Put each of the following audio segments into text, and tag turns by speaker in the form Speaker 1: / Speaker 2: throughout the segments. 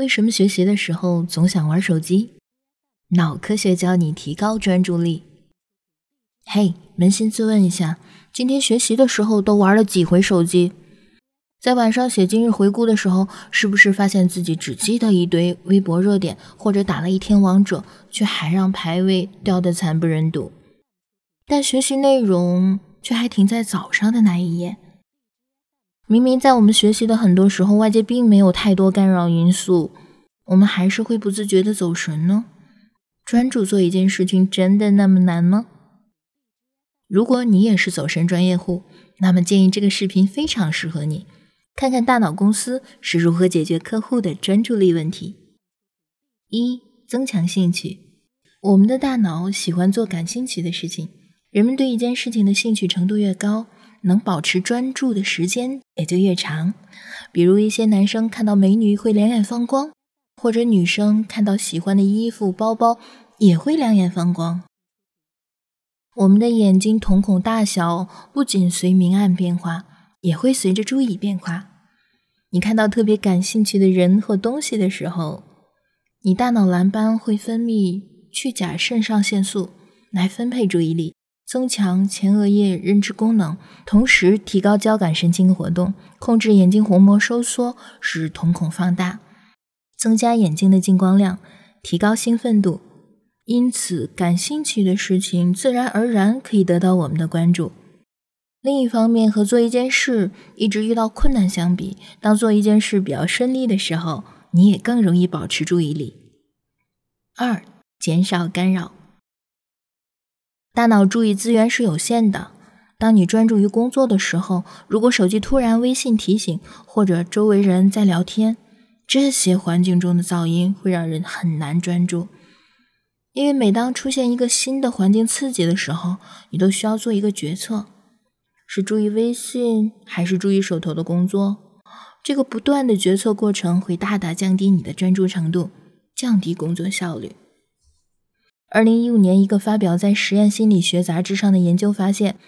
Speaker 1: 为什么学习的时候总想玩手机？脑科学教你提高专注力。嘿，扪心自问一下，今天学习的时候都玩了几回手机？在晚上写今日回顾的时候，是不是发现自己只记得一堆微博热点，或者打了一天王者，却还让排位掉得惨不忍睹？但学习内容却还停在早上的那一页。明明在我们学习的很多时候，外界并没有太多干扰因素，我们还是会不自觉的走神呢。专注做一件事情真的那么难吗？如果你也是走神专业户，那么建议这个视频非常适合你，看看大脑公司是如何解决客户的专注力问题。一、增强兴趣。我们的大脑喜欢做感兴趣的事情，人们对一件事情的兴趣程度越高。能保持专注的时间也就越长。比如，一些男生看到美女会两眼放光，或者女生看到喜欢的衣服、包包也会两眼放光。我们的眼睛瞳孔大小不仅随明暗变化，也会随着注意变化。你看到特别感兴趣的人或东西的时候，你大脑蓝斑会分泌去甲肾上腺素来分配注意力。增强前额叶认知功能，同时提高交感神经活动，控制眼睛虹膜收缩，使瞳孔放大，增加眼睛的进光量，提高兴奋度。因此，感兴趣的事情自然而然可以得到我们的关注。另一方面，和做一件事一直遇到困难相比，当做一件事比较顺利的时候，你也更容易保持注意力。二，减少干扰。大脑注意资源是有限的。当你专注于工作的时候，如果手机突然微信提醒，或者周围人在聊天，这些环境中的噪音会让人很难专注。因为每当出现一个新的环境刺激的时候，你都需要做一个决策：是注意微信，还是注意手头的工作？这个不断的决策过程会大大降低你的专注程度，降低工作效率。二零一五年，一个发表在《实验心理学杂志》上的研究发现，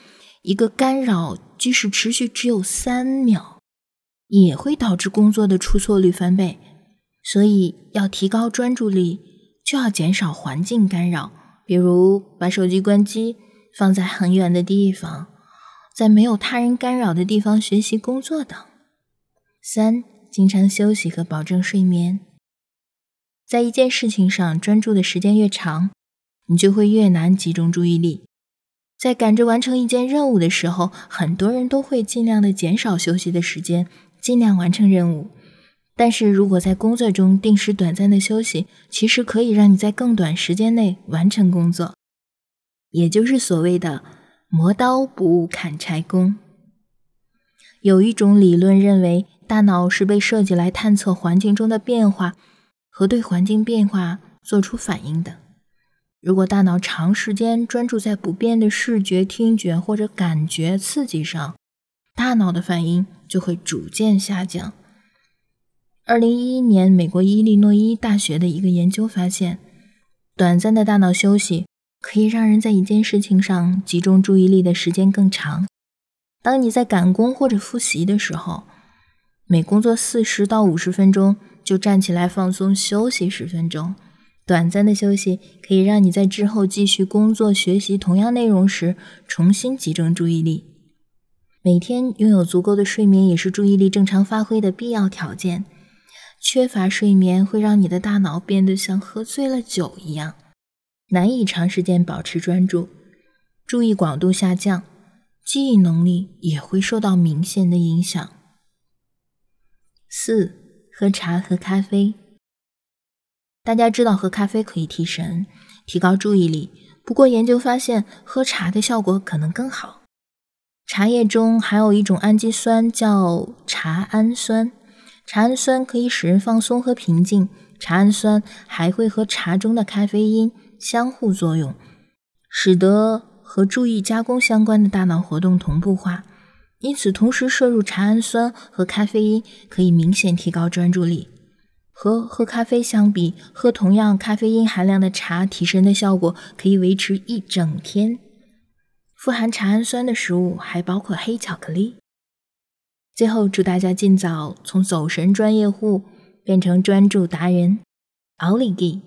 Speaker 1: 一个干扰即使持续只有三秒，也会导致工作的出错率翻倍。所以，要提高专注力，就要减少环境干扰，比如把手机关机，放在很远的地方，在没有他人干扰的地方学习工作等。三、经常休息和保证睡眠，在一件事情上专注的时间越长。你就会越难集中注意力。在赶着完成一件任务的时候，很多人都会尽量的减少休息的时间，尽量完成任务。但是如果在工作中定时短暂的休息，其实可以让你在更短时间内完成工作，也就是所谓的“磨刀不误砍柴工”。有一种理论认为，大脑是被设计来探测环境中的变化和对环境变化做出反应的。如果大脑长时间专注在不变的视觉、听觉或者感觉刺激上，大脑的反应就会逐渐下降。二零一一年，美国伊利诺伊大学的一个研究发现，短暂的大脑休息可以让人在一件事情上集中注意力的时间更长。当你在赶工或者复习的时候，每工作四十到五十分钟，就站起来放松休息十分钟。短暂的休息可以让你在之后继续工作、学习同样内容时重新集中注意力。每天拥有足够的睡眠也是注意力正常发挥的必要条件。缺乏睡眠会让你的大脑变得像喝醉了酒一样，难以长时间保持专注，注意广度下降，记忆能力也会受到明显的影响。四、喝茶和咖啡。大家知道喝咖啡可以提神、提高注意力，不过研究发现喝茶的效果可能更好。茶叶中含有一种氨基酸叫茶氨酸，茶氨酸可以使人放松和平静。茶氨酸还会和茶中的咖啡因相互作用，使得和注意加工相关的大脑活动同步化。因此，同时摄入茶氨酸和咖啡因可以明显提高专注力。和喝咖啡相比，喝同样咖啡因含量的茶，提神的效果可以维持一整天。富含茶氨酸的食物还包括黑巧克力。最后，祝大家尽早从走神专业户变成专注达人，奥利给！